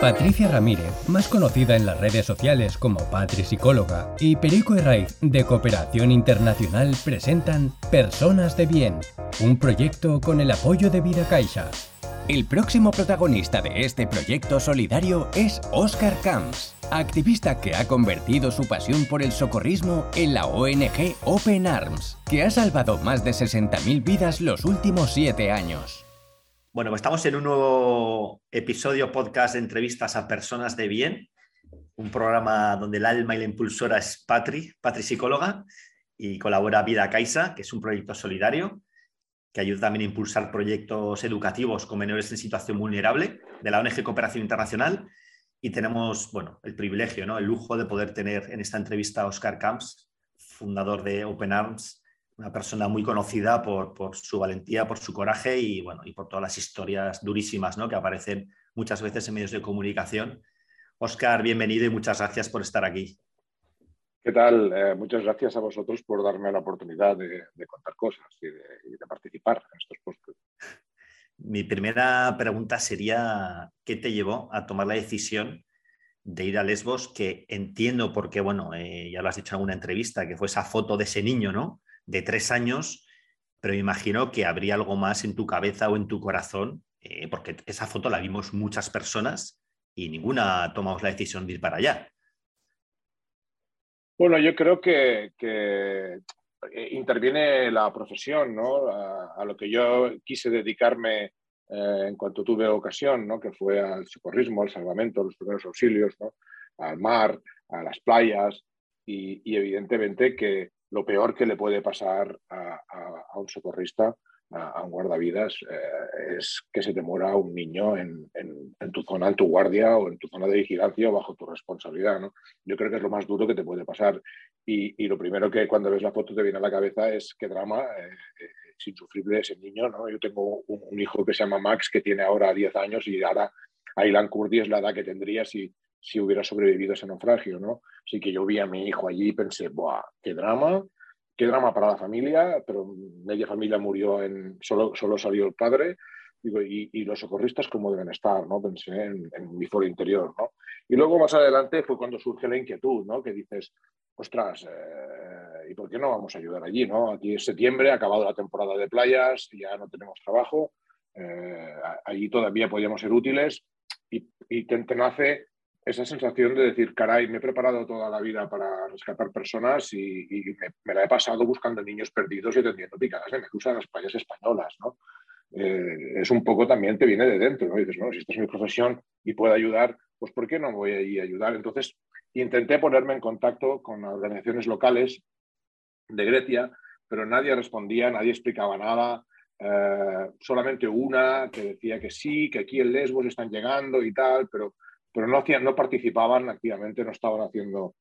Patricia Ramírez, más conocida en las redes sociales como Patri Psicóloga, y Perico Herraiz de Cooperación Internacional presentan Personas de Bien, un proyecto con el apoyo de Vida Caixa. El próximo protagonista de este proyecto solidario es Oscar Camps, activista que ha convertido su pasión por el socorrismo en la ONG Open Arms, que ha salvado más de 60.000 vidas los últimos siete años. Bueno, estamos en un nuevo episodio podcast de entrevistas a personas de bien, un programa donde el alma y la impulsora es Patri, Patri psicóloga, y colabora Vida Caixa, que es un proyecto solidario que ayuda también a impulsar proyectos educativos con menores en situación vulnerable de la ONG Cooperación Internacional. Y tenemos, bueno, el privilegio, ¿no? el lujo de poder tener en esta entrevista a Oscar Camps, fundador de Open Arms, una persona muy conocida por, su valentía, por su coraje y, bueno, y por todas las historias durísimas ¿no? que aparecen muchas veces en medios de comunicación. Oscar, bienvenido y muchas gracias por estar aquí. ¿Qué tal? Eh, muchas gracias a vosotros por darme la oportunidad de, contar cosas y de, participar en estos podcasts. Mi primera pregunta sería, ¿qué te llevó a tomar la decisión de ir a Lesbos? Que entiendo porque, bueno, eh, ya lo has dicho en alguna entrevista, que fue esa foto de ese niño, ¿no? De tres años, pero me imagino que habría algo más en tu cabeza o en tu corazón, eh, porque esa foto la vimos muchas personas y ninguna tomamos la decisión de ir para allá. Bueno, yo creo que, eh, interviene la profesión, ¿no? A, lo que yo quise dedicarme eh, en cuanto tuve ocasión, ¿no? Que fue al socorrismo, al salvamento, los primeros auxilios, ¿no? Al mar, a las playas y evidentemente que lo peor que le puede pasar a, un socorrista, a, un guardavidas, eh, es que se te muera un niño en, tu zona, en tu guardia o en tu zona de vigilancia o bajo tu responsabilidad. ¿no? Yo creo que es lo más duro que te puede pasar. Y, lo primero que cuando ves la foto te viene a la cabeza es qué drama, eh, eh, es insufrible ese niño. ¿no? Yo tengo un, hijo que se llama Max, que tiene ahora 10 años y ahora Aylan Kurdi es la edad que tendría si, si hubiera sobrevivido ese naufragio, ¿no? Así que yo vi a mi hijo allí y pensé, ¡buah! ¡Qué drama! ¡Qué drama para la familia! Pero media familia murió en... Solo, solo salió el padre. Digo, y, los socorristas cómo deben estar, ¿no? Pensé en, mi foro interior, ¿no? Y luego más adelante fue cuando surge la inquietud, ¿no? Que dices, ostras, eh, ¿y por qué no vamos a ayudar allí, ¿no? Aquí es septiembre, ha acabado la temporada de playas, ya no tenemos trabajo, eh, allí todavía podíamos ser útiles y, y te, te nace esa sensación de decir, caray, me he preparado toda la vida para rescatar personas y, me, la he pasado buscando niños perdidos y atendiendo picadas de medusa en las playas españolas, ¿no? Eh, es un poco también te viene de dentro, ¿no? dices, no, si esta es mi profesión y puedo ayudar, pues ¿por qué no voy a ayudar? Entonces, intenté ponerme en contacto con organizaciones locales de Grecia, pero nadie respondía, nadie explicaba nada. Eh, solamente una que decía que sí, que aquí en Lesbos están llegando y tal, pero pero no, hacían, no participaban activamente, no estaban haciendo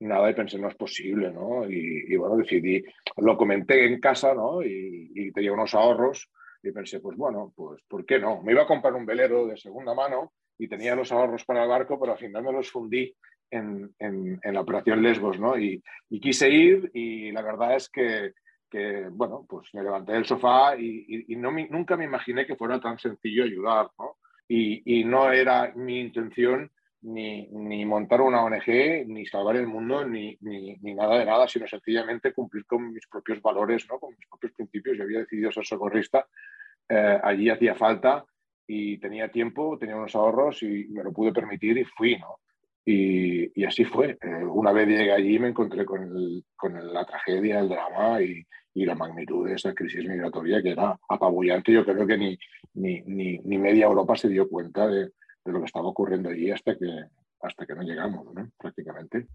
nada y pensé, no es posible, ¿no? Y, bueno, decidí, lo comenté en casa, ¿no? Y, tenía unos ahorros y pensé, pues bueno, pues ¿por qué no? Me iba a comprar un velero de segunda mano y tenía los ahorros para el barco, pero al final me los fundí en, en, la operación Lesbos, ¿no? Y, quise ir y la verdad es que, que bueno, pues me levanté del sofá y, no nunca me imaginé que fuera tan sencillo ayudar, ¿no? Y, no era mi intención ni, ni, montar una ONG, ni salvar el mundo, ni, ni, nada de nada, sino sencillamente cumplir con mis propios valores, ¿no? con mis propios principios. Yo había decidido ser socorrista, eh, allí hacía falta y tenía tiempo, tenía unos ahorros y me lo pude permitir y fui. ¿no? Y, y así fue. Eh, una vez llegué allí me encontré con, el, con la tragedia, el drama y, y la magnitud de esa crisis migratoria que era apabullante. Yo creo que ni, ni, ni, media Europa se dio cuenta de, lo que estaba ocurriendo allí hasta que, hasta que no llegamos, ¿no? prácticamente.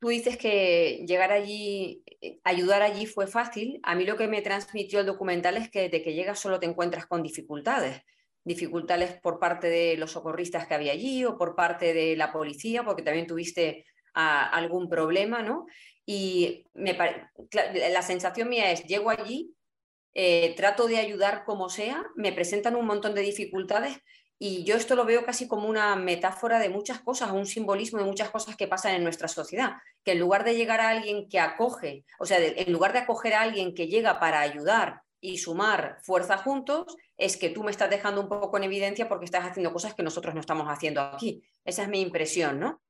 Tú dices que llegar allí, ayudar allí fue fácil. A mí lo que me transmitió el documental es que de que llegas solo te encuentras con dificultades. Dificultades por parte de los socorristas que había allí o por parte de la policía, porque también tuviste ah, algún problema, ¿no? Y me la sensación mía es, llego allí, eh, trato de ayudar como sea, me presentan un montón de dificultades y yo esto lo veo casi como una metáfora de muchas cosas, un simbolismo de muchas cosas que pasan en nuestra sociedad, que en lugar de llegar a alguien que acoge, o sea, en lugar de acoger a alguien que llega para ayudar y sumar fuerza juntos, es que tú me estás dejando un poco en evidencia porque estás haciendo cosas que nosotros no estamos haciendo aquí. Esa es mi impresión, ¿no?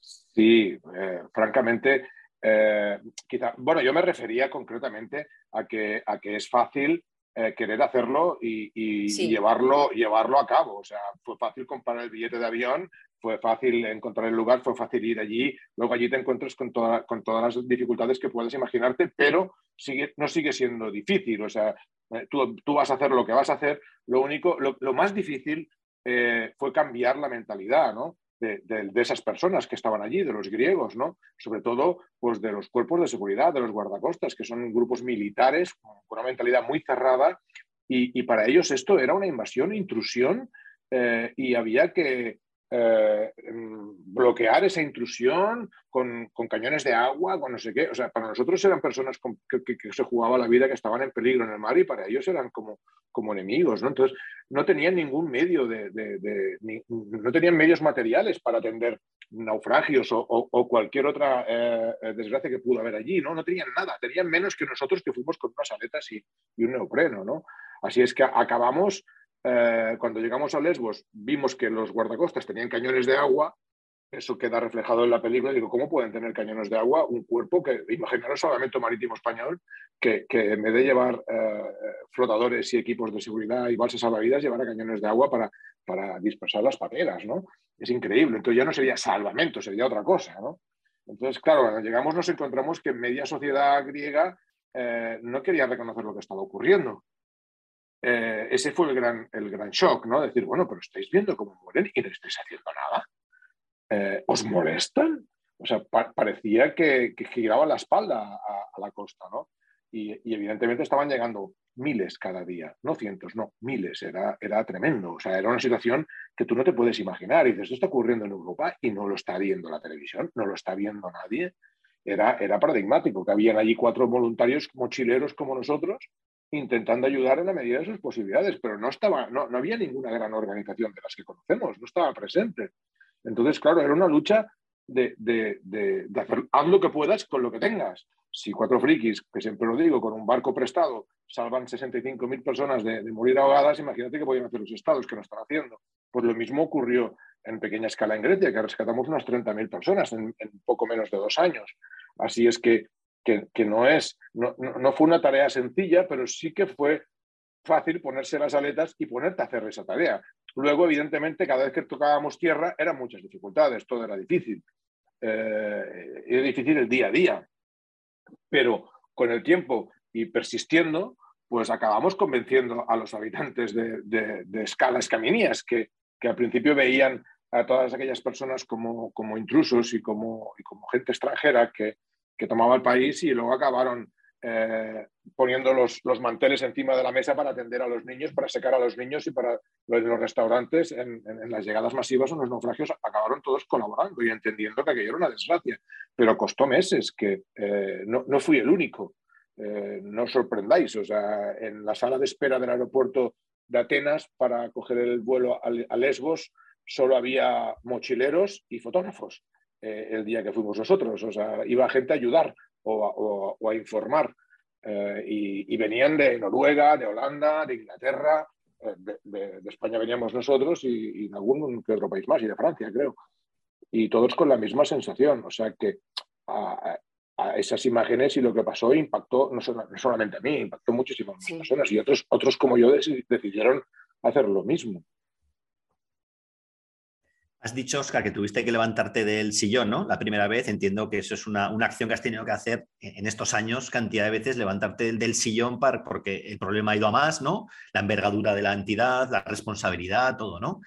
Sí, eh, francamente, eh, quizá, bueno, yo me refería concretamente a que, a que es fácil eh, querer hacerlo y, llevarlo, llevarlo a cabo. O sea, fue fácil comprar el billete de avión, fue fácil encontrar el lugar, fue fácil ir allí. Luego allí te encuentras con, con todas las dificultades que puedes imaginarte, pero sigue, no sigue siendo difícil. O sea, eh, tú, tú, vas a hacer lo que vas a hacer. Lo único, lo, lo más difícil fue cambiar la mentalidad, ¿no? De, esas personas que estaban allí, de los griegos, ¿no? Sobre todo, pues de los cuerpos de seguridad, de los guardacostas, que son grupos militares con una mentalidad muy cerrada y, para ellos esto era una invasión, intrusión eh, y había que, eh, mm, bloquear esa intrusión con, cañones de agua, con no sé qué. O sea, para nosotros eran personas que, se jugaba la vida, que estaban en peligro en el mar y para ellos eran como, como enemigos, ¿no? Entonces, no tenían ningún medio de, no tenían medios materiales para atender naufragios o, cualquier otra eh, desgracia que pudo haber allí, ¿no? No tenían nada, tenían menos que nosotros que fuimos con unas aletas y, y un neopreno, ¿no? Así es que acabamos eh, cuando llegamos a Lesbos vimos que los guardacostas tenían cañones de agua, eso queda reflejado en la película. Digo, ¿cómo pueden tener cañones de agua un cuerpo que, imaginaros, Salvamento Marítimo Español, que, que en vez de llevar eh, flotadores y equipos de seguridad y balsas salvavidas, llevara cañones de agua para, para dispersar las pateras, ¿no? Es increíble. Entonces ya no sería salvamento, sería otra cosa, ¿no? Entonces, claro, cuando llegamos nos encontramos que media sociedad griega eh, no quería reconocer lo que estaba ocurriendo. Eh, ese fue el gran, el gran shock, ¿no? Decir, bueno, pero estáis viendo cómo mueren y no estáis haciendo nada. Eh, ¿Os molestan? O sea, parecía que, que, giraba la espalda a, la costa, ¿no? Y, evidentemente estaban llegando miles cada día, no cientos, no, miles, era, era tremendo. O sea, era una situación que tú no te puedes imaginar. Y dices, esto está ocurriendo en Europa y no lo está viendo la televisión, no lo está viendo nadie. Era, era paradigmático, que habían allí cuatro voluntarios mochileros como nosotros intentando ayudar en la medida de sus posibilidades, pero no, estaba, no, no había ninguna gran organización de las que conocemos, no estaba presente. Entonces, claro, era una lucha de, de, de, hacer, haz lo que puedas con lo que tengas. Si cuatro frikis, que siempre lo digo, con un barco prestado salvan 65.000 personas de, morir ahogadas, imagínate que podían hacer los estados que no están haciendo. Pues lo mismo ocurrió en pequeña escala en Grecia, que rescatamos unas 30.000 personas en, en, poco menos de dos años. Así es que que, no, es, no, no, fue una tarea sencilla, pero sí que fue fácil ponerse las aletas y ponerte a hacer esa tarea. Luego, evidentemente, cada vez que tocábamos tierra eran muchas dificultades, todo era difícil. Eh, era difícil el día a día. Pero con el tiempo y persistiendo, pues acabamos convenciendo a los habitantes de, de, escalas caminías que, que al principio veían a todas aquellas personas como, como intrusos y como, y como gente extranjera que, que tomaba el país y luego acabaron eh, poniendo los, los, manteles encima de la mesa para atender a los niños, para secar a los niños y para los, restaurantes en, las llegadas masivas o en los naufragios acabaron todos colaborando y entendiendo que aquello era una desgracia. Pero costó meses, que eh, no, no, fui el único. Eh, no sorprendáis, o sea, en la sala de espera del aeropuerto de Atenas para coger el vuelo a Lesbos solo había mochileros y fotógrafos. Eh, el día que fuimos nosotros. O sea, iba gente a ayudar o, a informar. Eh, y, venían de Noruega, de Holanda, de Inglaterra, eh, de, España veníamos nosotros y, de algún que otro país más, y de Francia, creo. Y todos con la misma sensación. O sea que a, esas imágenes y lo que pasó impactó no, solamente a mí, impactó muchísimas personas y otros, otros como yo decidieron hacer lo mismo. Has dicho, Oscar, que tuviste que levantarte del sillón, ¿no? La primera vez. Entiendo que eso es una, acción que has tenido que hacer en estos años, cantidad de veces, levantarte del, sillón porque el problema ha ido a más, ¿no? La envergadura de la entidad, la responsabilidad, todo, ¿no?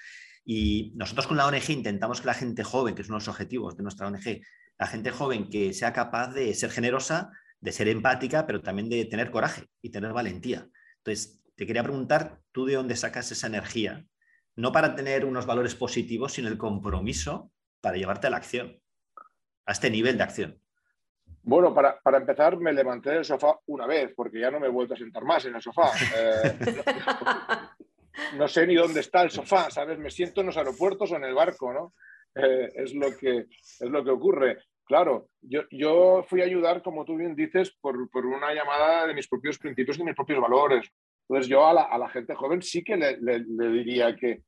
Y nosotros con la ONG intentamos que la gente joven, que es uno de los objetivos de nuestra ONG, la gente joven que sea capaz de ser generosa, de ser empática, pero también de tener coraje y tener valentía. Entonces, te quería preguntar, ¿tú de dónde sacas esa energía no para tener unos valores positivos, sino el compromiso para llevarte a la acción, a este nivel de acción. Bueno, para, empezar, me levanté del sofá una vez, porque ya no me he vuelto a sentar más en el sofá. Eh, no, sé ni dónde está el sofá, ¿sabes? Me siento en los aeropuertos o en el barco, ¿no? Eh, es, lo que, es lo que ocurre. Claro, yo, yo fui a ayudar, como tú bien dices, por, por, una llamada de mis propios principios y mis propios valores. Entonces yo a la, gente joven sí que le, diría que,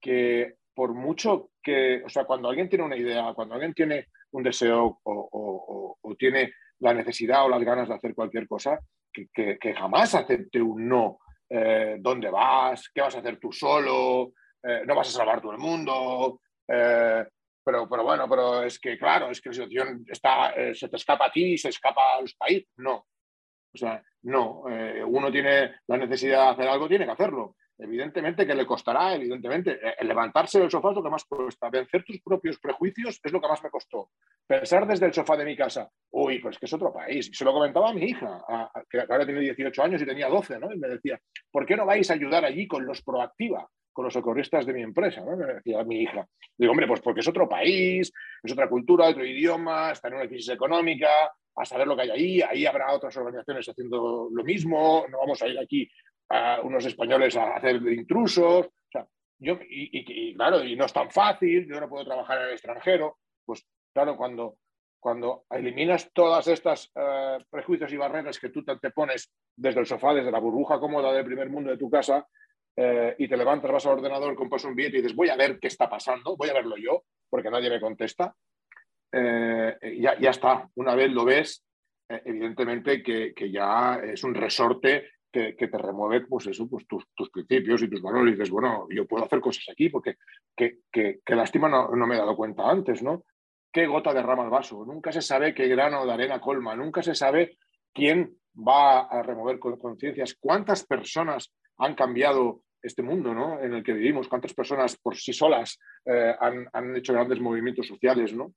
que por mucho que, o sea, cuando alguien tiene una idea, cuando alguien tiene un deseo o, tiene la necesidad o las ganas de hacer cualquier cosa, que, jamás acepte un no. Eh, ¿Dónde vas? ¿Qué vas a hacer tú solo? Eh, ¿No vas a salvar todo el mundo? Eh, pero, pero bueno, pero es que claro, es que la situación está, se te escapa a ti se escapa a los países. No. O sea, no. uno tiene la necesidad de hacer algo, tiene que hacerlo. Evidentemente que le costará, evidentemente. levantarse del sofá es lo que más cuesta. Vencer tus propios prejuicios es lo que más me costó. Pensar desde el sofá de mi casa, uy, pues que es otro país. Y se lo comentaba a mi hija, que ahora tiene 18 años y tenía 12, ¿no? Y me decía, ¿por qué no vais a ayudar allí con los Proactiva? con los socorristas de mi empresa, ¿no? me decía mi hija. Digo, hombre, pues porque es otro país, es otra cultura, otro idioma, está en una crisis económica, a saber lo que hay ahí, ahí habrá otras organizaciones haciendo lo mismo, no vamos a ir aquí a unos españoles a hacer intrusos, o sea, yo, y, claro, y no es tan fácil, yo no puedo trabajar en el extranjero, pues claro, cuando, cuando eliminas todas estas eh, prejuicios y barreras que tú te pones desde el sofá, desde la burbuja cómoda del primer mundo de tu casa, eh, y te levantas, vas al ordenador, compras un billete y dices, voy a ver qué está pasando, voy a verlo yo, porque nadie me contesta, eh, ya, ya, está. Una vez lo ves, eh, evidentemente que, que, ya es un resorte que, que, te remueve pues eso, pues tus, tus, principios y tus valores. Y dices, bueno, yo puedo hacer cosas aquí porque qué, lástima no, no, me he dado cuenta antes, ¿no? ¿Qué gota derrama el vaso? Nunca se sabe qué grano de arena colma, nunca se sabe quién va a remover conciencias, cuántas personas han cambiado este mundo ¿no? en el que vivimos, cuántas personas por sí solas eh, han, hecho grandes movimientos sociales ¿no?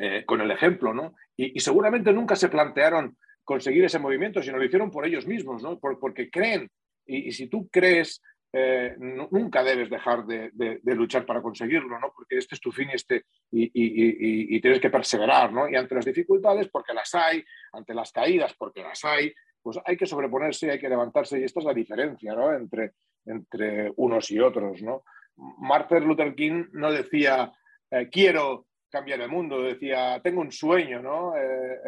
Eh, con el ejemplo. ¿no? Y, seguramente nunca se plantearon conseguir ese movimiento, sino lo hicieron por ellos mismos, ¿no? porque creen. Y, si tú crees, eh, nunca debes dejar de, luchar para conseguirlo, ¿no? porque este es tu fin y, este, y, tienes que perseverar. ¿no? Y ante las dificultades, porque las hay, ante las caídas, porque las hay, pues hay que sobreponerse, hay que levantarse y esta es la diferencia ¿no? entre, unos y otros. ¿no? Martin Luther King no decía eh, quiero cambiar el mundo, decía tengo un sueño, ¿no? Eh,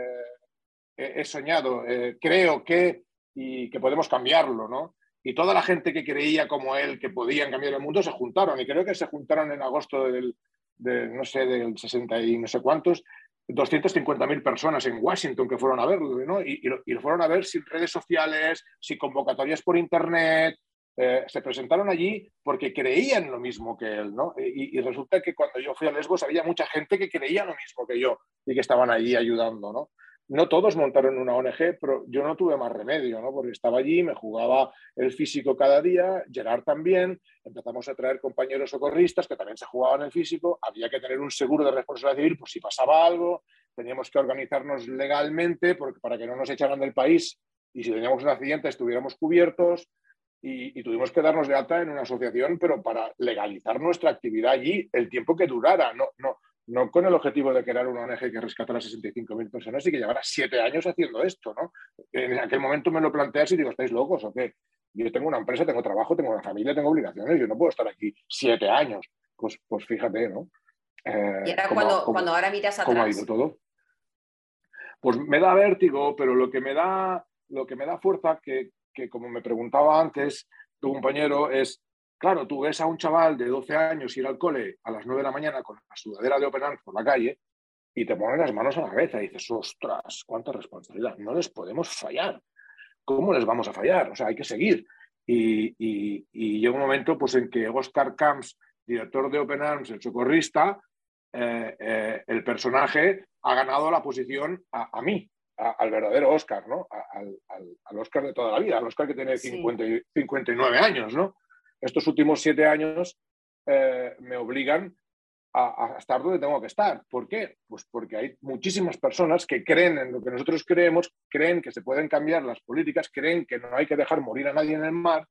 eh, he soñado, creo que y que podemos cambiarlo, ¿no? Y toda la gente que creía como él que podían cambiar el mundo se juntaron y creo que se juntaron en agosto del, no sé, del 60 y no sé cuántos 250.000 personas en Washington que fueron a verlo, ¿no? Y, lo, fueron a ver sin redes sociales, sin convocatorias por Internet. Eh, se presentaron allí porque creían lo mismo que él, ¿no? Y, y, resulta que cuando yo fui a Lesbos había mucha gente que creía lo mismo que yo y que estaban allí ayudando, ¿no? no todos montaron una ONG, pero yo no tuve más remedio, ¿no? porque estaba allí, me jugaba el físico cada día, Gerard también, empezamos a traer compañeros socorristas que también se jugaban el físico, había que tener un seguro de responsabilidad civil por si pasaba algo, teníamos que organizarnos legalmente porque, para que no nos echaran del país y si teníamos un accidente estuviéramos cubiertos y, y, tuvimos que darnos de alta en una asociación, pero para legalizar nuestra actividad allí el tiempo que durara, no, no, no con el objetivo de crear una ONG que rescatara a 65.000 personas y que llevara siete años haciendo esto, ¿no? En aquel momento me lo planteas y digo, ¿estáis locos o qué? Yo tengo una empresa, tengo trabajo, tengo una familia, tengo obligaciones, yo no puedo estar aquí siete años. Pues, pues fíjate, ¿no? Eh, y ahora cuando, cuando ahora miras atrás... ¿Cómo ha ido todo? Pues me da vértigo, pero lo que me da, lo que me da fuerza, que, que como me preguntaba antes tu compañero, es Claro, tú ves a un chaval de 12 años ir al cole a las 9 de la mañana con la sudadera de Open Arms por la calle y te ponen las manos a la cabeza y dices, ostras, cuánta responsabilidad, no les podemos fallar. ¿Cómo les vamos a fallar? O sea, hay que seguir. Y, llega un momento pues, en que Oscar Camps, director de Open Arms, el socorrista, eh, eh, el personaje ha ganado la posición a, mí, al verdadero Oscar, ¿no? al, Oscar de toda la vida, al Oscar que tiene 59 años, ¿no? estos últimos siete años eh, me obligan a, estar donde tengo que estar. ¿Por qué? Pues porque hay muchísimas personas que creen en lo que nosotros creemos, creen que se pueden cambiar las políticas, creen que no hay que dejar morir a nadie en el mar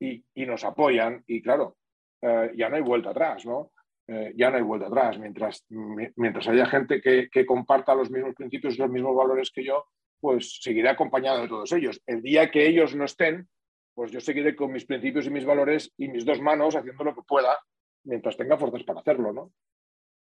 y, nos apoyan. Y claro, eh, ya no hay vuelta atrás, ¿no? Eh, ya no hay vuelta atrás. Mientras, mientras haya gente que, que comparta los mismos principios y los mismos valores que yo, pues seguiré acompañado de todos ellos. El día que ellos no estén, pues yo seguiré con mis principios y mis valores y mis dos manos haciendo lo que pueda mientras tenga fuerzas para hacerlo, ¿no?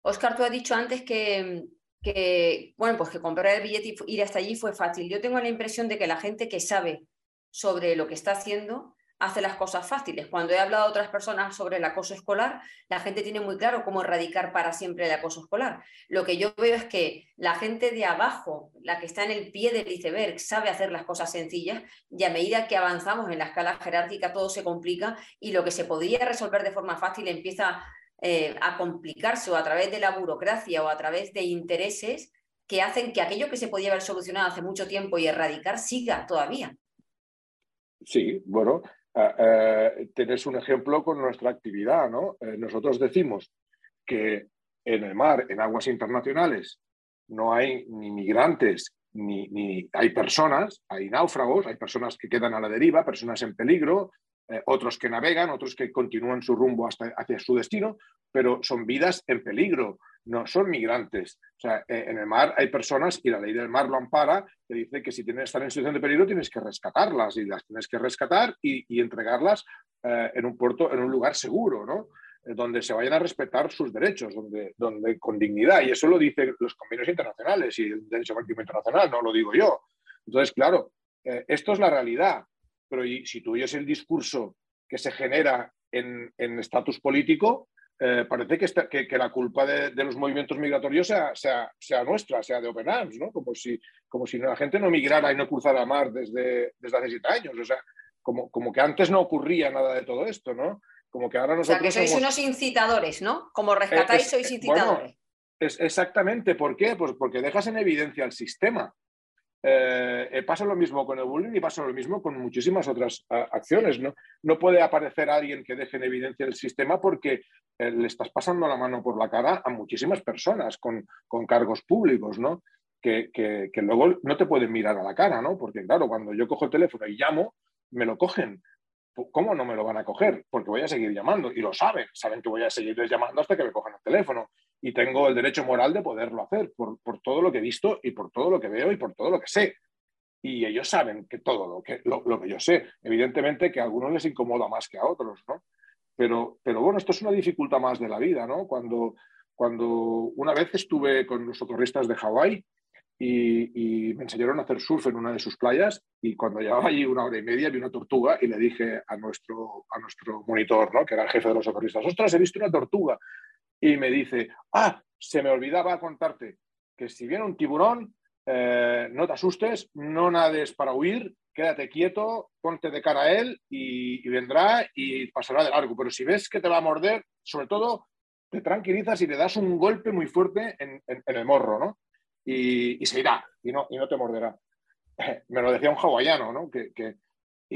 Oscar, tú has dicho antes que, bueno, pues que comprar el billete y ir hasta allí fue fácil. Yo tengo la impresión de que la gente que sabe sobre lo que está haciendo, hace las cosas fáciles. Cuando he hablado a otras personas sobre el acoso escolar, la gente tiene muy claro cómo erradicar para siempre el acoso escolar. Lo que yo veo es que la gente de abajo, la que está en el pie del iceberg, sabe hacer las cosas sencillas y a medida que avanzamos en la escala jerárquica todo se complica y lo que se podría resolver de forma fácil empieza eh, a complicarse o a través de la burocracia o a través de intereses que hacen que aquello que se podía haber solucionado hace mucho tiempo y erradicar siga todavía. Sí, bueno, tenés un ejemplo con nuestra actividad, ¿no? Eh, nosotros decimos que en el mar, en aguas internacionales, no hay ni migrantes ni, hay personas, hay náufragos, hay personas que quedan a la deriva, personas en peligro, otros que navegan, otros que continúan su rumbo hasta, hacia su destino, pero son vidas en peligro no son migrantes. O sea, eh, en el mar hay personas y la ley del mar lo ampara, que dice que si tienes, están en situación de peligro tienes que rescatarlas y las tienes que rescatar y, entregarlas eh, en un puerto, en un lugar seguro, ¿no? Eh, donde se vayan a respetar sus derechos, donde, donde con dignidad. Y eso lo dicen los convenios internacionales y el derecho marítimo internacional, no lo digo yo. Entonces, claro, esto es la realidad. Pero si tú oyes el discurso que se genera en estatus político, eh, parece que, que, la culpa de, los movimientos migratorios sea, sea, nuestra, sea de Open Arms, ¿no? Como si, como si la gente no migrara y no cruzara mar desde, desde hace siete años. O sea, como, como que antes no ocurría nada de todo esto, ¿no? Como que ahora nosotros. O sea, que sois unos incitadores, ¿no? Como rescatáis, sois incitadores. es exactamente, ¿por qué? Pues porque dejas en evidencia el sistema. Eh, pasa lo mismo con el bullying y pasa lo mismo con muchísimas otras acciones. ¿no? no puede aparecer alguien que deje en evidencia el sistema porque eh, le estás pasando la mano por la cara a muchísimas personas con, con cargos públicos, ¿no? Que, que, que, luego no te pueden mirar a la cara, ¿no? Porque claro, cuando yo cojo el teléfono y llamo, me lo cogen. ¿Cómo no me lo van a coger? Porque voy a seguir llamando y lo saben, saben que voy a seguir llamando hasta que me cojan el teléfono y tengo el derecho moral de poderlo hacer por, todo lo que he visto y por todo lo que veo y por todo lo que sé. Y ellos saben que todo lo que, lo, lo que yo sé, evidentemente que a algunos les incomoda más que a otros, ¿no? Pero, pero bueno, esto es una dificultad más de la vida, ¿no? Cuando, cuando una vez estuve con los socorristas de Hawái y, me enseñaron a hacer surf en una de sus playas y cuando llevaba allí una hora y media vi una tortuga y le dije a nuestro, a nuestro monitor, ¿no? que era el jefe de los socorristas, ostras, he visto una tortuga. Y me dice, ah, se me olvidaba contarte que si viene un tiburón, eh, no te asustes, no nades para huir, quédate quieto, ponte de cara a él y, vendrá y pasará de largo. Pero si ves que te va a morder, sobre todo te tranquilizas y le das un golpe muy fuerte en el morro, ¿no? Y, se irá y no, y no te morderá. Me lo decía un hawaiano, ¿no? Que, que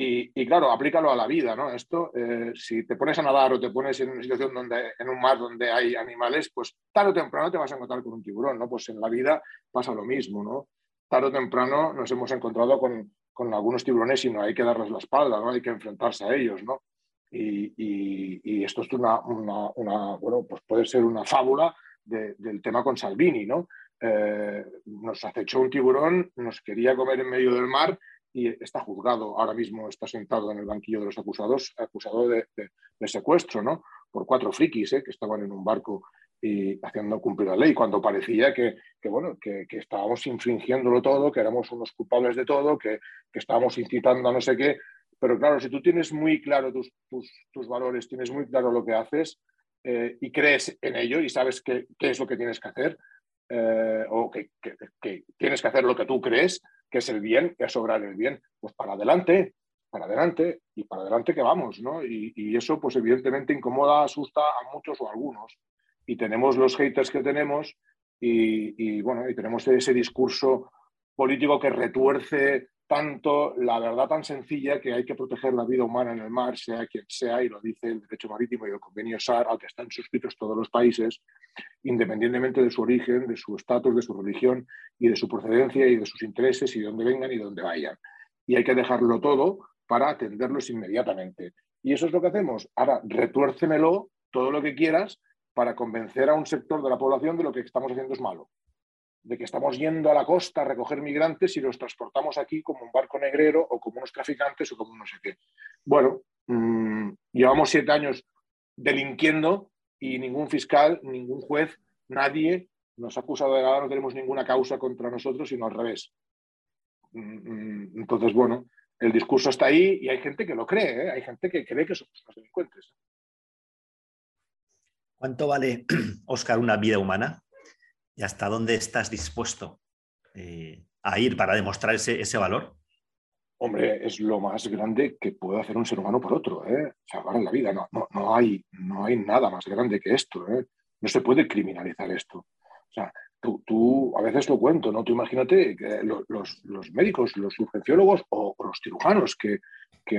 y, claro, aplícalo a la vida, ¿no? Esto, eh, si te pones a nadar o te pones en una situación donde, en un mar donde hay animales, pues tarde o temprano te vas a encontrar con un tiburón, ¿no? Pues en la vida pasa lo mismo, ¿no? Tarde o temprano nos hemos encontrado con, con algunos tiburones y no hay que darles la espalda, ¿no? Hay que enfrentarse a ellos, ¿no? Y, y, esto es una, una, una, bueno, pues puede ser una fábula del tema con Salvini, ¿no? Eh, nos acechó un tiburón, nos quería comer en medio del mar y está juzgado, ahora mismo está sentado en el banquillo de los acusados, acusado de, secuestro, ¿no? Por cuatro frikis ¿eh? que estaban en un barco y haciendo cumplir la ley, cuando parecía que, bueno, que, estábamos infringiéndolo todo, que éramos unos culpables de todo, que, estábamos incitando a no sé qué. Pero claro, si tú tienes muy claro tus, tus, valores, tienes muy claro lo que haces eh, y crees en ello y sabes qué es lo que tienes que hacer, eh, o que, tienes que hacer lo que tú crees que es el bien, que es obrar el bien, pues para adelante, para adelante y para adelante que vamos, ¿no? Y, eso pues evidentemente incomoda, asusta a muchos o a algunos. Y tenemos los haters que tenemos y, y bueno, y tenemos ese discurso político que retuerce tanto la verdad tan sencilla que hay que proteger la vida humana en el mar, sea quien sea, y lo dice el derecho marítimo y el convenio SAR, al que están suscritos todos los países, independientemente de su origen, de su estatus, de su religión y de su procedencia y de sus intereses y de dónde vengan y de dónde vayan. Y hay que dejarlo todo para atenderlos inmediatamente. Y eso es lo que hacemos. Ahora, retuércemelo todo lo que quieras para convencer a un sector de la población de lo que estamos haciendo es malo de que estamos yendo a la costa a recoger migrantes y los transportamos aquí como un barco negrero o como unos traficantes o como no sé qué. Bueno, mm, llevamos siete años delinquiendo y ningún fiscal, ningún juez, nadie nos ha acusado de nada, no tenemos ninguna causa contra nosotros, sino al revés. Mm, mm, entonces, bueno, el discurso está ahí y hay gente que lo cree, ¿eh? hay gente que cree que somos unos delincuentes. ¿Cuánto vale, Oscar, una vida humana? ¿Y hasta dónde estás dispuesto eh, a ir para demostrar ese, valor? Hombre, es lo más grande que puede hacer un ser humano por otro, ¿eh? Salvar la vida. No, no, hay, no hay nada más grande que esto, ¿eh? No se puede criminalizar esto. O sea, tú, a veces lo cuento, ¿no? Tú imagínate que los, médicos, los urgenciólogos o, los cirujanos que,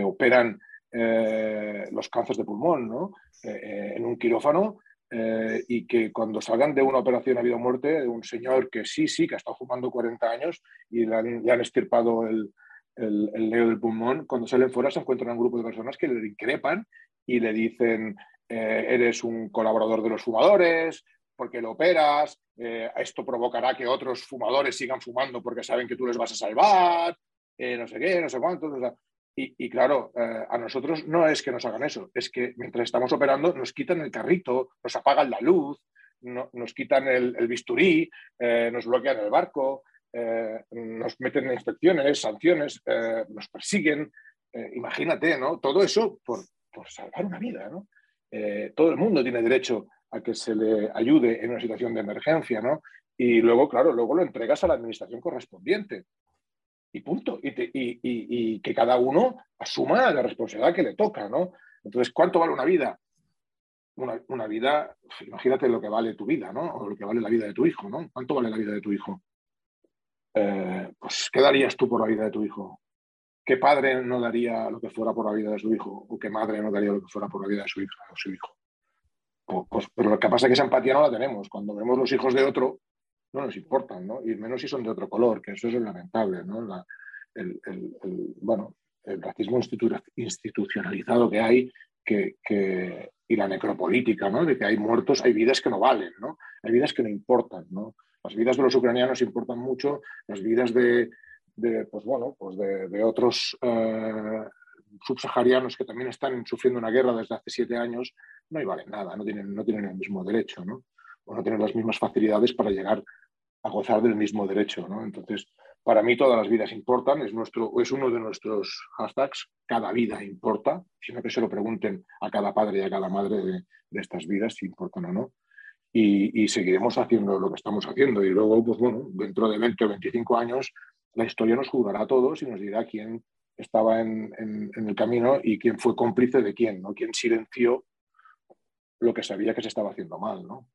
operan eh, los cánceres de pulmón, ¿no? Eh, en un quirófano eh, y que cuando salgan de una operación a vida o muerte, de un señor que sí, sí, que ha estado fumando 40 años y le han, estirpado el, el, el, neo del pulmón, cuando salen fuera se encuentran un grupo de personas que le increpan y le dicen, eres un colaborador de los fumadores, porque lo operas, eh, esto provocará que otros fumadores sigan fumando porque saben que tú les vas a salvar, eh, no sé qué, no sé cuánto. Y, claro, eh, a nosotros no es que nos hagan eso, es que mientras estamos operando nos quitan el carrito, nos apagan la luz, nos quitan el, bisturí, nos bloquean el barco, nos meten en inspecciones, sanciones, nos persiguen. imagínate, ¿no? Todo eso por, por salvar una vida, ¿no? todo el mundo tiene derecho a que se le ayude en una situación de emergencia, ¿no? Y luego, claro, luego lo entregas a la administración correspondiente. Y punto. Y, que cada uno asuma la responsabilidad que le toca, ¿no? Entonces, ¿cuánto vale una vida? Una, vida, imagínate lo que vale tu vida, ¿no? O lo que vale la vida de tu hijo, ¿no? ¿Cuánto vale la vida de tu hijo? Eh, pues, ¿qué darías tú por la vida de tu hijo? ¿Qué padre no daría lo que fuera por la vida de su hijo? ¿O qué madre no daría lo que fuera por la vida de su hija o su hijo? Pues, pero lo que pasa es que esa empatía no la tenemos. Cuando vemos los hijos de otro, no nos importan, ¿no? Y menos si son de otro color, que eso es lamentable, ¿no? el, bueno, el racismo institucionalizado que hay que, y la necropolítica, ¿no? De que hay muertos, hay vidas que no valen, ¿no? Hay vidas que no importan, ¿no? Las vidas de los ucranianos importan mucho, las vidas de, pues bueno, pues de, otros eh, subsaharianos que también están sufriendo una guerra desde hace siete años, no valen nada, no tienen, no tienen el mismo derecho, ¿no? O no tienen las mismas facilidades para llegar a gozar del mismo derecho, ¿no? Entonces, para mí todas las vidas importan, es, nuestro, es uno de nuestros hashtags, cada vida importa, sino que se lo pregunten a cada padre y a cada madre de, estas vidas si importan o no. Y, seguiremos haciendo lo que estamos haciendo. Y luego, pues bueno, dentro de 20 o 25 años, la historia nos juzgará a todos y nos dirá quién estaba en, en, el camino y quién fue cómplice de quién, ¿no? Quién silenció lo que sabía que se estaba haciendo mal, ¿no?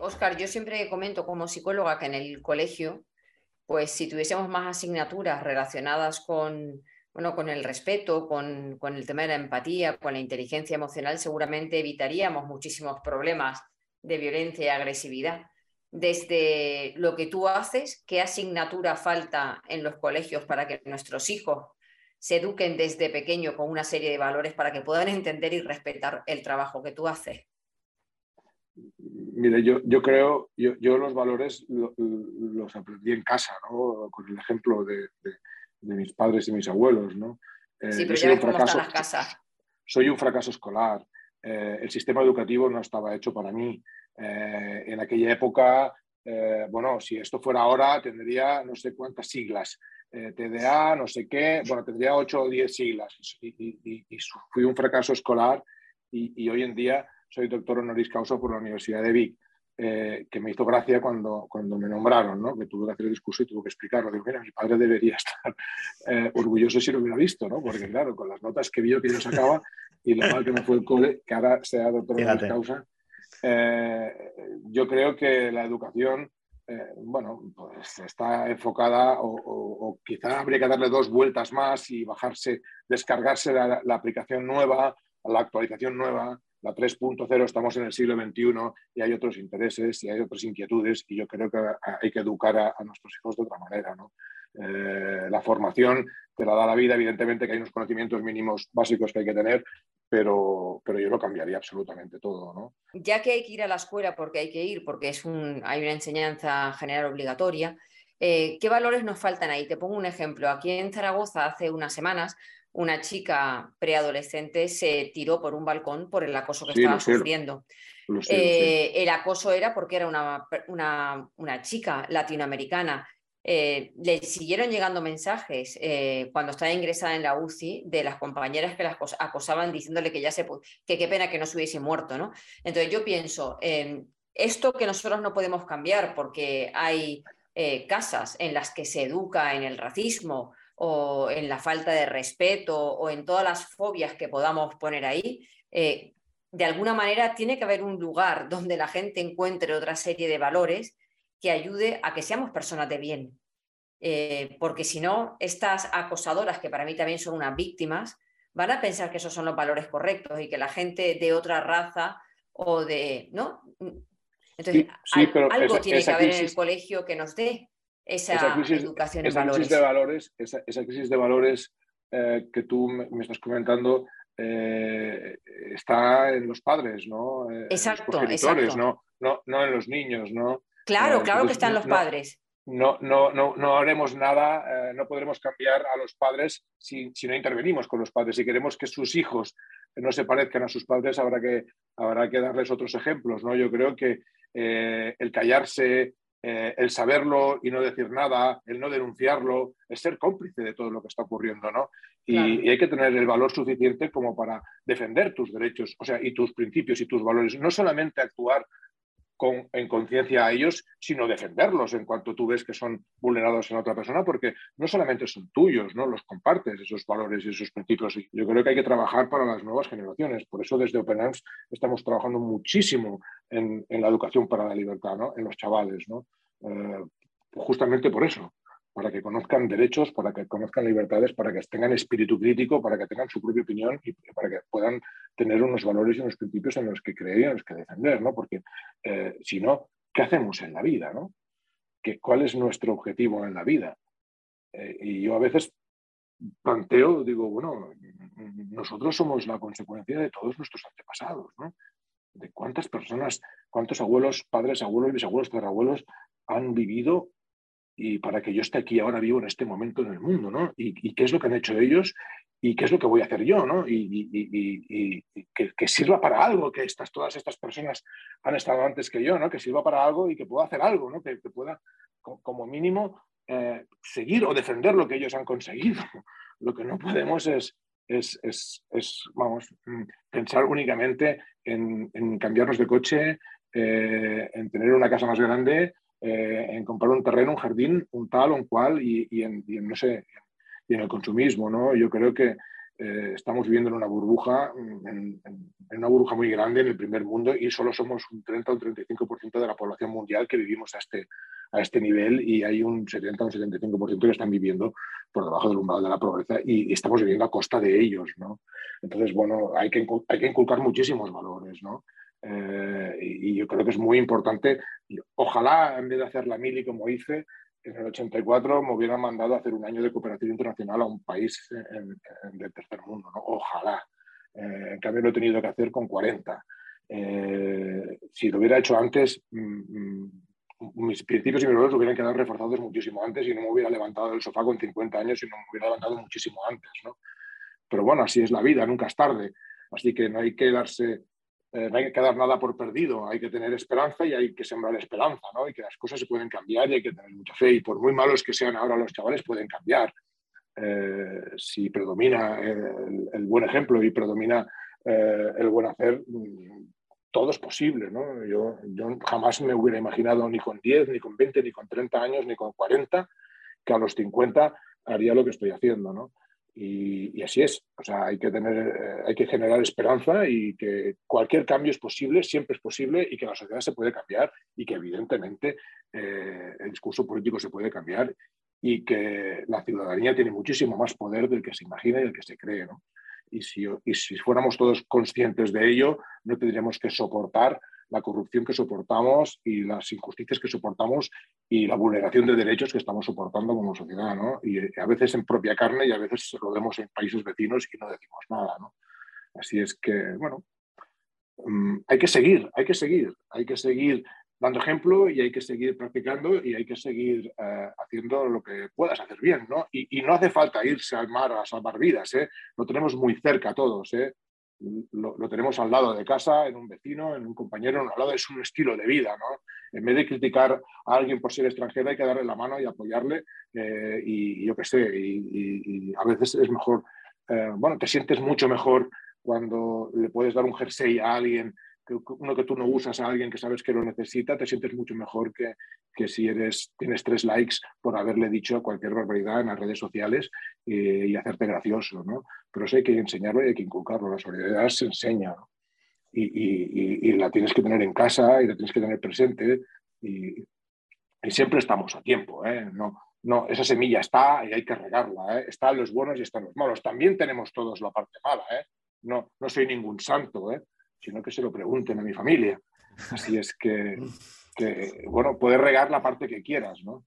Oscar, eh, yo siempre comento como psicóloga que en el colegio, pues si tuviésemos más asignaturas relacionadas con, bueno, con el respeto, con, con el tema de la empatía, con la inteligencia emocional, seguramente evitaríamos muchísimos problemas de violencia y agresividad. Desde lo que tú haces, ¿qué asignatura falta en los colegios para que nuestros hijos se eduquen desde pequeño con una serie de valores para que puedan entender y respetar el trabajo que tú haces? Mire, yo, yo creo, yo, yo los valores los aprendí en casa, ¿no? con el ejemplo de, mis padres y mis abuelos. ¿no? Eh, sí, pero ya ves cómo las casas. Soy un fracaso escolar. Eh, el sistema educativo no estaba hecho para mí. Eh, en aquella época, bueno, si esto fuera ahora, tendría no sé cuántas siglas. Eh, TDA, no sé qué, bueno, tendría ocho o diez siglas y, fui un fracaso escolar y, hoy en día soy doctor honoris causa por la Universidad de Vic, eh, que me hizo gracia cuando, cuando me nombraron, ¿no? que tuve que hacer el discurso y tuve que explicarlo. Digo, mira, mi padre debería estar eh, orgulloso si lo hubiera visto, ¿no? porque claro, con las notas que vio que yo sacaba y lo mal que me fue el cole, que ahora sea doctor honoris causa, yo creo que la educación eh, bueno, pues está enfocada o, quizá habría que darle dos vueltas más y bajarse, descargarse la, aplicación nueva, la actualización nueva, la 3.0, estamos en el siglo XXI y hay otros intereses y hay otras inquietudes y yo creo que hay que educar a, nuestros hijos de otra manera. ¿no? Eh, la formación te la da la vida, evidentemente que hay unos conocimientos mínimos básicos que hay que tener, pero, pero yo lo cambiaría absolutamente todo. Ya que hay que ir a la escuela porque hay que ir, porque es un, hay una enseñanza general obligatoria, eh, ¿qué valores nos faltan ahí? Te pongo un ejemplo. Aquí en Zaragoza, hace unas semanas, una chica preadolescente se tiró por un balcón por el acoso que estaba sufriendo. Eh, el acoso era porque era una, una, una chica latinoamericana eh, le siguieron llegando mensajes eh, cuando estaba ingresada en la UCI de las compañeras que las acosaban diciéndole que ya se que qué pena que no se hubiese muerto, ¿no? Entonces yo pienso, esto que nosotros no podemos cambiar porque hay casas en las que se educa en el racismo o en la falta de respeto o en todas las fobias que podamos poner ahí, de alguna manera tiene que haber un lugar donde la gente encuentre otra serie de valores que ayude a que seamos personas de bien. Eh, porque si no, estas acosadoras, que para mí también son unas víctimas, van a pensar que esos son los valores correctos y que la gente de otra raza o de... ¿no? Entonces, algo tiene que haber en el colegio que nos dé esa, educación en valores. Crisis de valores. Esa, crisis de valores eh, que tú me estás comentando eh, está en los padres, ¿no? Exacto, en los exacto. ¿no? No, no en los niños, ¿no? Claro, claro que están los padres. No, no, no, no haremos nada, eh, no podremos cambiar a los padres si, no intervenimos con los padres. Si queremos que sus hijos no se parezcan a sus padres, habrá que, habrá que darles otros ejemplos. ¿no? Yo creo que eh, el callarse, eh, el saberlo y no decir nada, el no denunciarlo, es ser cómplice de todo lo que está ocurriendo, ¿no? Y, y, hay que tener el valor suficiente como para defender tus derechos, o sea, y tus principios y tus valores. No solamente actuar en conciencia a ellos, sino defenderlos en cuanto tú ves que son vulnerados en otra persona, porque no solamente son tuyos, ¿no? Los compartes, esos valores y esos principios. Yo creo que hay que trabajar para las nuevas generaciones. Por eso desde Open estamos trabajando muchísimo en, la educación para la libertad, ¿no? En los chavales, ¿no? Eh, justamente por eso, para que conozcan derechos, para que conozcan libertades, para que tengan espíritu crítico, para que tengan su propia opinión y para que puedan tener unos valores y unos principios en los que creer y en los que defender, ¿no? Porque eh, si no, ¿qué hacemos en la vida, no? ¿Qué, ¿Cuál es nuestro objetivo en la vida? Eh, y yo a veces planteo, digo, bueno, nosotros somos la consecuencia de todos nuestros antepasados, ¿no? De cuántas personas, cuántos abuelos, padres, abuelos, bisabuelos, tatarabuelos han vivido y para que yo esté aquí ahora vivo en este momento en el mundo, ¿no? Y, qué es lo que han hecho ellos y qué es lo que voy a hacer yo, ¿no? Y, que, sirva para algo, que estas, todas estas personas han estado antes que yo, ¿no? Que sirva para algo y que pueda hacer algo, ¿no? Que, pueda, como mínimo, eh, seguir o defender lo que ellos han conseguido. Lo que no podemos es, es, es, vamos, mm, pensar únicamente en, cambiarnos de coche, eh, en tener una casa más grande, eh, en comprar un terreno, un jardín, un tal, un cual, y, en, no sé, y en el consumismo. ¿no? Yo creo que eh, estamos viviendo en una burbuja, en, una burbuja muy grande en el primer mundo y solo somos un 30 o un 35% de la población mundial que vivimos a este, a este nivel y hay un 70 o un 75% que están viviendo por debajo del umbral de la pobreza y, estamos viviendo a costa de ellos. ¿no? Entonces, bueno, hay que, hay que inculcar muchísimos valores. ¿no? Eh, y, yo creo que es muy importante. Ojalá, en vez de hacer la mili como hice, en el 84 me hubieran mandado a hacer un año de cooperación internacional a un país del tercer mundo. ¿no? Ojalá. Eh, en cambio, lo he tenido que hacer con 40. Eh, si lo hubiera hecho antes, mm, mm, mis principios y mis valores hubieran quedado reforzados muchísimo antes y no me hubiera levantado del sofá con 50 años y no me hubiera levantado muchísimo antes. ¿no? Pero bueno, así es la vida, nunca es tarde. Así que no hay que darse eh, no hay que dar nada por perdido, hay que tener esperanza y hay que sembrar esperanza, ¿no? Y que las cosas se pueden cambiar y hay que tener mucha fe. Y por muy malos que sean ahora los chavales, pueden cambiar. Eh, si predomina el, buen ejemplo y predomina eh, el buen hacer, mm, todo es posible, ¿no? Yo, jamás me hubiera imaginado ni con 10, ni con 20, ni con 30 años, ni con 40, que a los 50 haría lo que estoy haciendo. Y, así es. O sea, hay que, tener, eh, hay que generar esperanza y que cualquier cambio es posible, siempre es posible y que la sociedad se puede cambiar y que evidentemente eh, el discurso político se puede cambiar y que la ciudadanía tiene muchísimo más poder del que se imagina y del que se cree. ¿no? Y, si, y si fuéramos todos conscientes de ello, no tendríamos que soportar la corrupción que soportamos y las injusticias que soportamos y la vulneración de derechos que estamos soportando como sociedad, ¿no? Y a veces en propia carne y a veces lo vemos en países vecinos y no decimos nada, ¿no? Así es que, bueno, mm, hay que seguir, hay que seguir, hay que seguir dando ejemplo y hay que seguir practicando y hay que seguir eh, haciendo lo que puedas hacer bien, ¿no? Y, y, no hace falta irse al mar a salvar vidas, ¿eh? Lo tenemos muy cerca todos, ¿eh? Lo, tenemos al lado de casa, en un vecino, en un compañero, al lado es un estilo de vida, ¿no? En vez de criticar a alguien por ser extranjero, hay que darle la mano y apoyarle. Eh, y, yo qué sé, y, a veces es mejor, eh, bueno, te sientes mucho mejor cuando le puedes dar un jersey a alguien uno que tú no usas a alguien que sabes que lo necesita, te sientes mucho mejor que, que si eres, tienes tres likes por haberle dicho cualquier barbaridad en las redes sociales eh, y hacerte gracioso, ¿no? Pero eso hay que enseñarlo y hay que inculcarlo. La solidaridad se enseña y, y, y, la tienes que tener en casa y la tienes que tener presente y, siempre estamos a tiempo, ¿eh? No, no, esa semilla está y hay que regarla. ¿eh? Están los buenos y están los malos. También tenemos todos la parte mala. ¿eh? No, no soy ningún santo. ¿eh? Sino que se lo pregunten a mi familia. Así es que, bueno, puedes regar la parte que quieras, ¿no?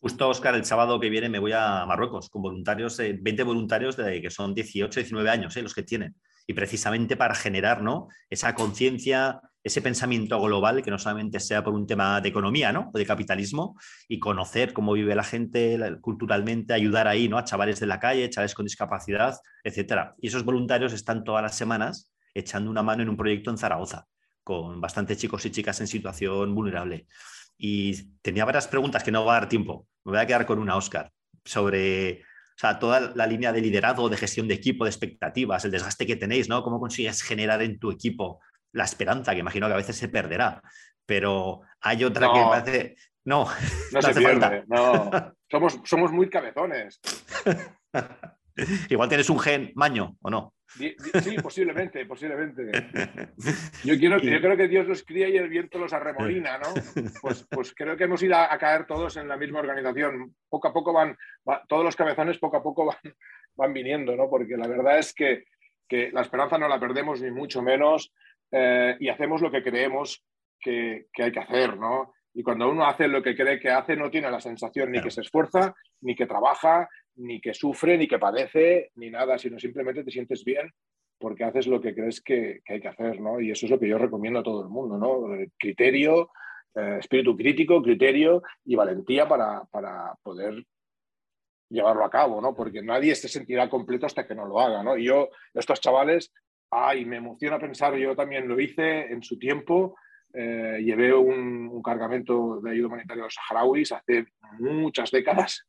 Justo, Oscar, el sábado que viene me voy a Marruecos con voluntarios, 20 voluntarios de, que son 18, 19 años, ¿eh? los que tienen. Y precisamente para generar ¿no? esa conciencia, ese pensamiento global, que no solamente sea por un tema de economía ¿no? o de capitalismo, y conocer cómo vive la gente culturalmente, ayudar ahí ¿no? a chavales de la calle, chavales con discapacidad, etc. Y esos voluntarios están todas las semanas echando una mano en un proyecto en Zaragoza, con bastantes chicos y chicas en situación vulnerable. Y tenía varias preguntas que no va a dar tiempo. Me voy a quedar con una, Oscar, sobre o sea, toda la línea de liderazgo, de gestión de equipo, de expectativas, el desgaste que tenéis, ¿no? ¿Cómo consigues generar en tu equipo la esperanza, que imagino que a veces se perderá? Pero hay otra que parece... No, no, se pierde, no. Somos, somos muy cabezones. Igual tienes un gen maño, ¿o no? Sí, posiblemente, posiblemente. Yo, quiero, yo creo que Dios los cría y el viento los arremolina, ¿no? Pues, pues creo que hemos ido a, caer todos en la misma organización. Poco a poco van, todos los cabezones poco a poco van, van viniendo, ¿no? Porque la verdad es que, que la esperanza no la perdemos ni mucho menos eh, y hacemos lo que creemos que, que, hay que hacer, ¿no? Y cuando uno hace lo que cree que hace, no tiene la sensación ni que se esfuerza, ni que trabaja, ni que sufre, ni que padece, ni nada, sino simplemente te sientes bien porque haces lo que crees que, hay que hacer, ¿no? Y eso es lo que yo recomiendo a todo el mundo, ¿no? Eh, criterio, eh, espíritu crítico, criterio y valentía para, poder llevarlo a cabo, ¿no? Porque nadie se sentirá completo hasta que no lo haga, ¿no? Y yo, estos chavales, ay, me emociona pensar, yo también lo hice en su tiempo, eh, llevé un, cargamento de ayuda humanitaria a los saharauis hace muchas décadas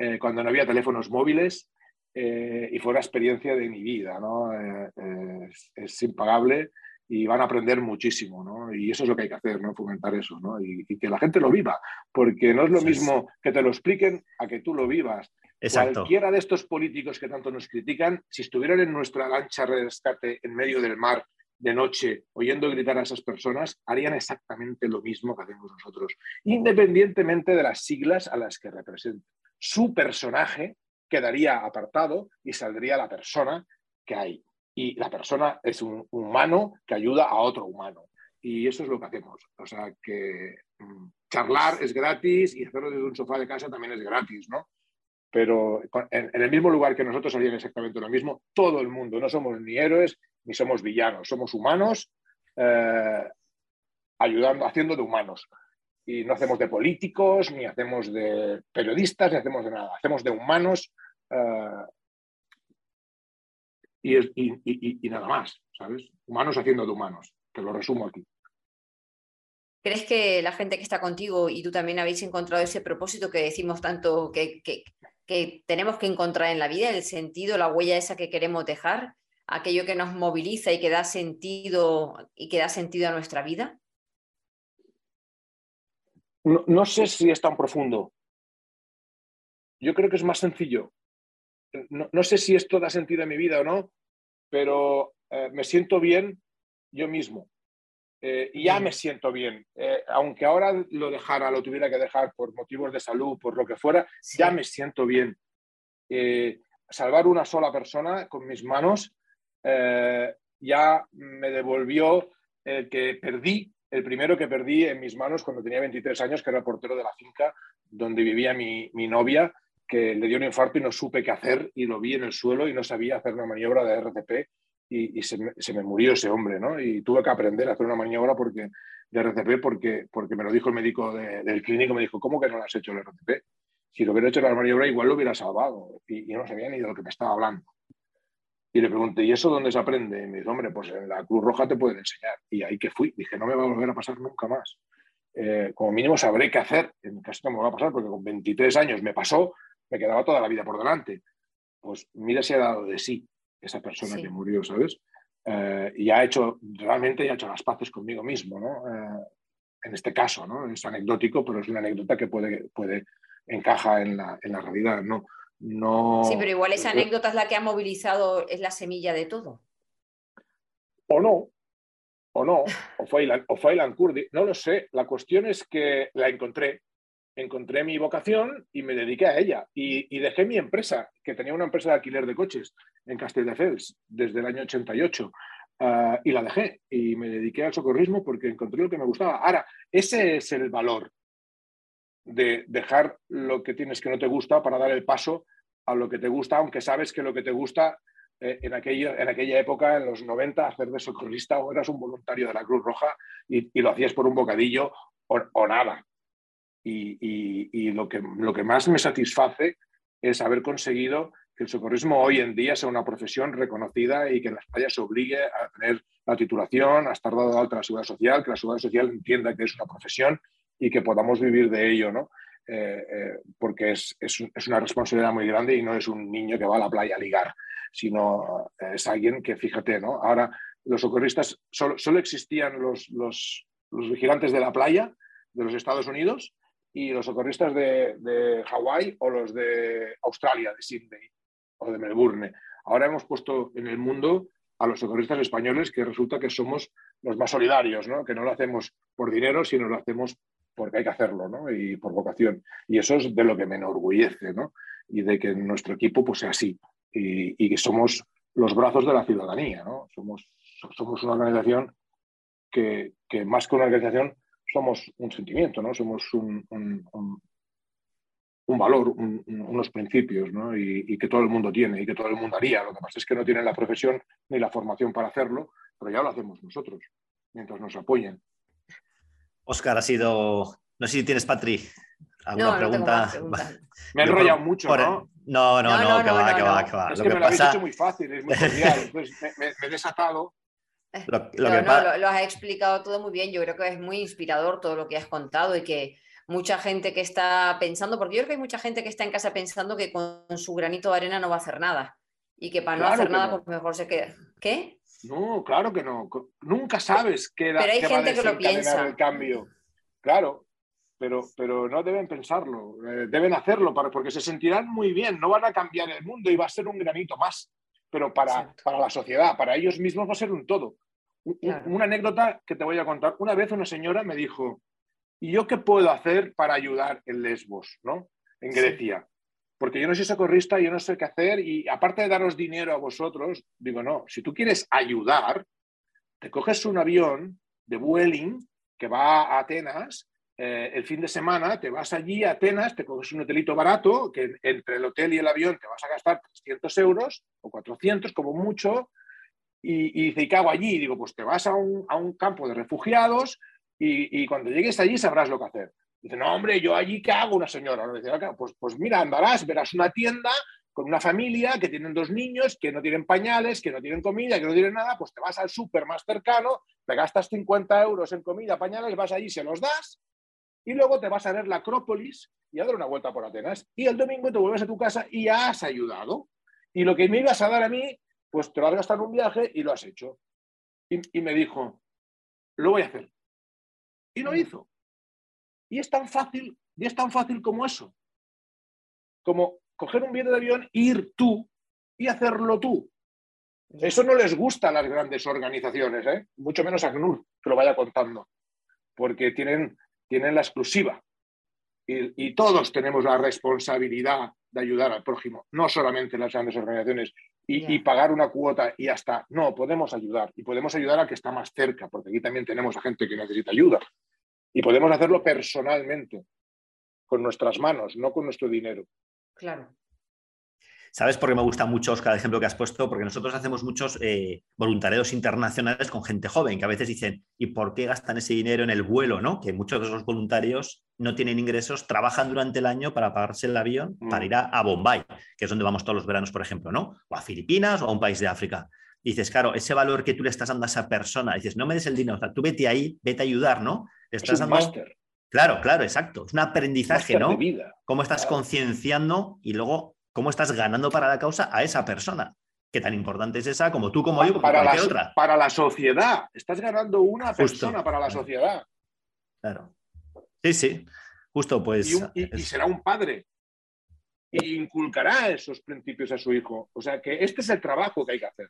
eh, cuando no había teléfonos móviles eh, y fue una experiencia de mi vida, ¿no? Eh, es, impagable y van a aprender muchísimo, ¿no? Y eso es lo que hay que hacer, ¿no? Fomentar eso, ¿no? Y, que la gente lo viva, porque no es lo mismo que te lo expliquen a que tú lo vivas. Exacto. Cualquiera de estos políticos que tanto nos critican, si estuvieran en nuestra lancha de rescate en medio del mar de noche oyendo gritar a esas personas, harían exactamente lo mismo que hacemos nosotros, independientemente de las siglas a las que representen su personaje quedaría apartado y saldría la persona que hay. Y la persona es un humano que ayuda a otro humano. Y eso es lo que hacemos. O sea que mm, charlar es gratis y hacerlo desde un sofá de casa también es gratis, ¿no? Pero en, el mismo lugar que nosotros harían exactamente lo mismo, todo el mundo. No somos ni héroes ni somos villanos. Somos humanos eh, ayudando, haciendo de humanos y no hacemos de políticos, ni hacemos de periodistas, ni hacemos de nada, hacemos de humanos eh, y, nada más, ¿sabes? Humanos haciendo de humanos, te lo resumo aquí. ¿Crees que la gente que está contigo y tú también habéis encontrado ese propósito que decimos tanto que, que, que tenemos que encontrar en la vida, el sentido, la huella esa que queremos dejar, aquello que nos moviliza y que da sentido y que da sentido a nuestra vida? No, sé si es tan profundo. Yo creo que es más sencillo. No, sé si esto da sentido en mi vida o no, pero eh, me siento bien yo mismo. Eh, y ya me siento bien. Eh, aunque ahora lo dejara, lo tuviera que dejar por motivos de salud, por lo que fuera, ya me siento bien. salvar una sola persona con mis manos ya me devolvió el que perdí el primero que perdí en mis manos cuando tenía 23 años, que era portero de la finca donde vivía mi, novia, que le dio un infarto y no supe qué hacer y lo vi en el suelo y no sabía hacer una maniobra de RCP y, se, me, murió ese hombre, ¿no? Y tuve que aprender a hacer una maniobra porque, de RCP porque, porque me lo dijo el médico del clínico, me dijo, ¿cómo que no lo has hecho el RCP? Si lo hubiera hecho la maniobra igual lo hubiera salvado y, y no sabía ni de lo que me estaba hablando. Y le pregunté, ¿y eso dónde se aprende? Y me dice, hombre, pues en la Cruz Roja te pueden enseñar. Y ahí que fui, dije, no me va a volver a pasar nunca más. eh, como mínimo sabré qué hacer. En caso no me va a pasar, porque con 23 años me pasó, me quedaba toda la vida por delante. Pues mira si ha dado de sí esa persona que murió, ¿sabes? Eh, y ha hecho, realmente ha hecho las paces conmigo mismo, ¿no? Eh, en este caso, ¿no? Es anecdótico, pero es una anécdota que puede, puede encaja en la, en la realidad, ¿no? No, sí, pero igual esa anécdota es la que ha movilizado, es la semilla de todo. O no, o no, o fue, o fue Kurdi, no lo sé. La cuestión es que la encontré, encontré mi vocación y me dediqué a ella. Y, dejé mi empresa, que tenía una empresa de alquiler de coches en Castelldefels desde el año 88. Ah, y la dejé y me dediqué al socorrismo porque encontré lo que me gustaba. Ahora, ese es el valor de dejar lo que tienes que no te gusta para dar el paso a lo que te gusta, aunque sabes que lo que te gusta eh, en, aquello, en aquella época, en los 90, hacer de socorrista o eras un voluntario de la Cruz Roja y, lo hacías por un bocadillo o, nada. Y, lo, que, lo que más me satisface es haber conseguido que el socorrismo hoy en día sea una profesión reconocida y que en las playas se obligue a tener la titulación, a estar dado de alta la seguridad social, que la seguridad social entienda que es una profesión y que podamos vivir de ello, ¿no? Eh, eh, porque es, es, una responsabilidad muy grande y no es un niño que va a la playa a ligar, sino es alguien que, fíjate, ¿no? Ahora los socorristas, solo, solo existían los, los, los, vigilantes de la playa de los Estados Unidos y los socorristas de, de Hawái o los de Australia, de Sydney o de Melbourne. Ahora hemos puesto en el mundo a los socorristas españoles que resulta que somos los más solidarios, ¿no? que no lo hacemos por dinero, sino lo hacemos porque hay que hacerlo, ¿no? Y por vocación. Y eso es de lo que me enorgullece, ¿no? Y de que nuestro equipo pues, sea así. Y, que somos los brazos de la ciudadanía, ¿no? Somos, somos una organización que, que, más que una organización somos un sentimiento, ¿no? Somos un, un, valor, unos principios, ¿no? Y, y, que todo el mundo tiene y que todo el mundo haría. Lo que pasa es que no tienen la profesión ni la formación para hacerlo, pero ya lo hacemos nosotros, mientras nos apoyen. Oscar, ha sido. No sé si tienes, Patri, alguna pregunta. me he enrollado mucho, ¿no? No, no, no, que va, que va, que va. Es que, me lo habéis hecho muy fácil, es muy cordial. Entonces me, he desatado. Lo, no, lo, has explicado todo muy bien. Yo creo que es muy inspirador todo lo que has contado y que mucha gente que está pensando, porque yo creo que hay mucha gente que está en casa pensando que con su granito de arena no va a hacer nada y que para no hacer nada, pues mejor se queda. ¿Qué? No, claro que no. Nunca sabes qué, pero hay gente que lo piensa. el cambio. Claro, pero, pero no deben pensarlo, eh, deben hacerlo para, porque se sentirán muy bien, no van a cambiar el mundo y va a ser un granito más, pero para, para la sociedad, para ellos mismos va a ser un todo. Una anécdota que te voy a contar. Una vez una señora me dijo, ¿y yo qué puedo hacer para ayudar en Lesbos, ¿no? en Grecia? Porque yo no soy socorrista, yo no sé qué hacer y aparte de daros dinero a vosotros, digo, no, si tú quieres ayudar, te coges un avión de Vueling que va a Atenas eh, el fin de semana, te vas allí a Atenas, te coges un hotelito barato, que entre el hotel y el avión te vas a gastar 300 euros o 400 como mucho, y, y dice, ¿y qué hago allí? Digo, pues te vas a un, campo de refugiados y cuando llegues allí sabrás lo que hacer. Dice, no, hombre, yo allí, ¿qué hago una señora? Dice, pues, pues mira, andarás, verás una tienda con una familia que tienen dos niños, que no tienen pañales, que no tienen comida, que no tienen nada, pues te vas al súper más cercano, te gastas 50 euros en comida, pañales, vas allí, se los das, y luego te vas a ver la Acrópolis y a dar una vuelta por Atenas. Y el domingo te vuelves a tu casa y ya has ayudado. Y lo que me ibas a dar a mí, pues te lo has gastado en un viaje y lo has hecho. Y, y me dijo, lo voy a hacer. Y lo hizo. Y es tan fácil, y es tan fácil como eso. Como coger un billete de avión, ir tú y hacerlo tú. Eso no les gusta a las grandes organizaciones, ¿eh? mucho menos a CNUR, que lo vaya contando, porque tienen, tienen la exclusiva. Y, todos tenemos la responsabilidad de ayudar al prójimo, no solamente las grandes organizaciones, y, y, pagar una cuota y hasta. No, podemos ayudar. Y podemos ayudar al que está más cerca, porque aquí también tenemos a gente que necesita ayuda. Y podemos hacerlo personalmente, con nuestras manos, no con nuestro dinero. Claro. ¿Sabes por qué me gusta mucho, Oscar, el ejemplo que has puesto? Porque nosotros hacemos muchos eh, voluntariados internacionales con gente joven, que a veces dicen, ¿y por qué gastan ese dinero en el vuelo? ¿no? Que muchos de esos voluntarios no tienen ingresos, trabajan durante el año para pagarse el avión para mm. ir a, a, Bombay, que es donde vamos todos los veranos, por ejemplo, ¿no? O a Filipinas o a un país de África. Y dices, claro, ese valor que tú le estás dando a esa persona, dices, no me des el dinero, o sea, tú vete ahí, vete a ayudar, ¿no? Estás es un máster. Claro, claro, exacto. Es un aprendizaje, ¿no? de vida. Cómo estás Claro. concienciando y luego cómo estás ganando para la causa a esa persona. Que tan importante es esa como tú, como yo, como para, la, otra. para la sociedad. Estás ganando una Justo. persona para la sociedad. Claro. Sí, sí. Justo, pues. Y, un- y- y es- será un padre. Y inculcará esos principios a su hijo. O sea que este es el trabajo que hay que hacer.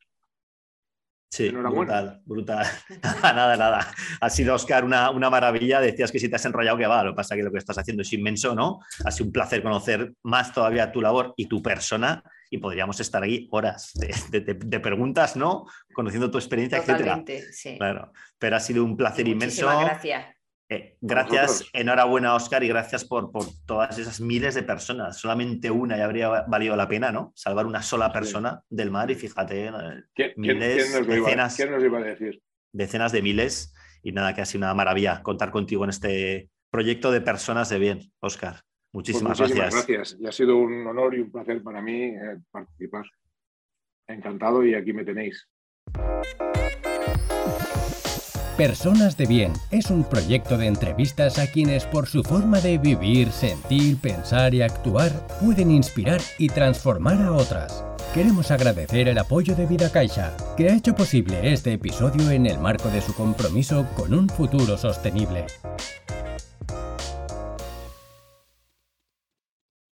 Sí, brutal, brutal. nada, nada. Ha sido, Oscar, una, una maravilla. Decías que si te has enrollado, que va. Lo que pasa es que lo que estás haciendo es inmenso, ¿no? Ha sido un placer conocer más todavía tu labor y tu persona. Y podríamos estar aquí horas de, de- de- de preguntas, ¿no? Conociendo tu experiencia, etcétera. Totalmente, sí. Claro. Pero ha sido un placer inmenso. Muchísimas gracias. Eh, gracias, enhorabuena, Oscar, y gracias por, por todas esas miles de personas. Solamente una ya habría valido la pena, ¿no? Salvar una sola Sí. persona del mar y fíjate, eh, ¿Quién, Miles, quién nos iba, decenas. quién nos iba a decir? decenas de miles. Y nada, que ha sido una maravilla contar contigo en este proyecto de personas de bien, Oscar. Pues Muchísimas, muchísimas gracias. gracias. Y ha sido un honor y un placer para mí eh, participar. Encantado y aquí me tenéis. Personas de Bien es un proyecto de entrevistas a quienes por su forma de vivir, sentir, pensar y actuar pueden inspirar y transformar a otras. Queremos agradecer el apoyo de Vida Caixa, que ha hecho posible este episodio en el marco de su compromiso con un futuro sostenible.